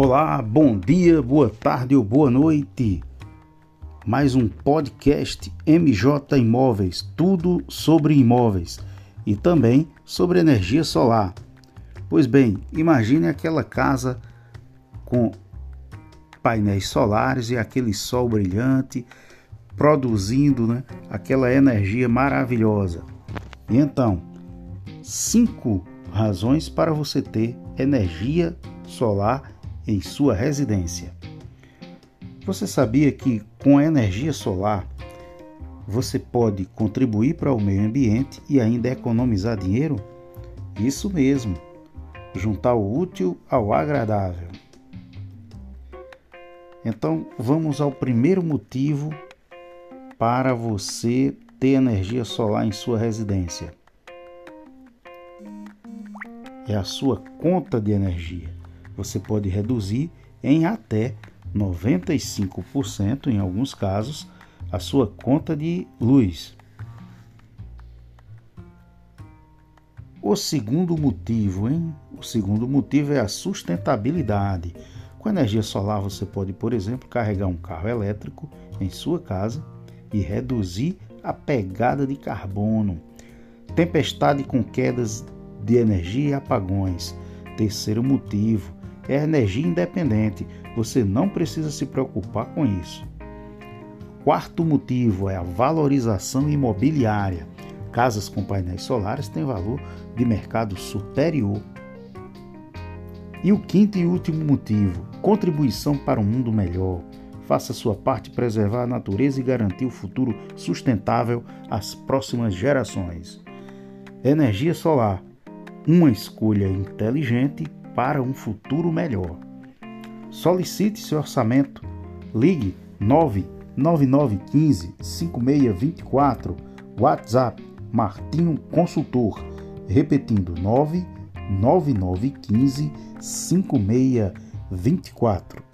Olá, bom dia, boa tarde ou boa noite. Mais um podcast MJ Imóveis, tudo sobre imóveis e também sobre energia solar. Pois bem, imagine aquela casa com painéis solares e aquele sol brilhante produzindo né, aquela energia maravilhosa. E então, cinco razões para você ter energia solar em sua residência. Você sabia que com a energia solar você pode contribuir para o meio ambiente e ainda economizar dinheiro? Isso mesmo, juntar o útil ao agradável. Então vamos ao primeiro motivo para você ter energia solar em sua residência. É a sua conta de energia você pode reduzir em até 95% em alguns casos a sua conta de luz. O segundo motivo, hein? O segundo motivo é a sustentabilidade. Com energia solar você pode, por exemplo, carregar um carro elétrico em sua casa e reduzir a pegada de carbono. Tempestade com quedas de energia e apagões. Terceiro motivo, é energia independente, você não precisa se preocupar com isso. Quarto motivo é a valorização imobiliária. Casas com painéis solares têm valor de mercado superior. E o quinto e último motivo, contribuição para um mundo melhor. Faça sua parte preservar a natureza e garantir o futuro sustentável às próximas gerações. Energia solar, uma escolha inteligente para um futuro melhor. Solicite seu orçamento. Ligue 99915 5624. WhatsApp Martinho Consultor. Repetindo 99915 5624.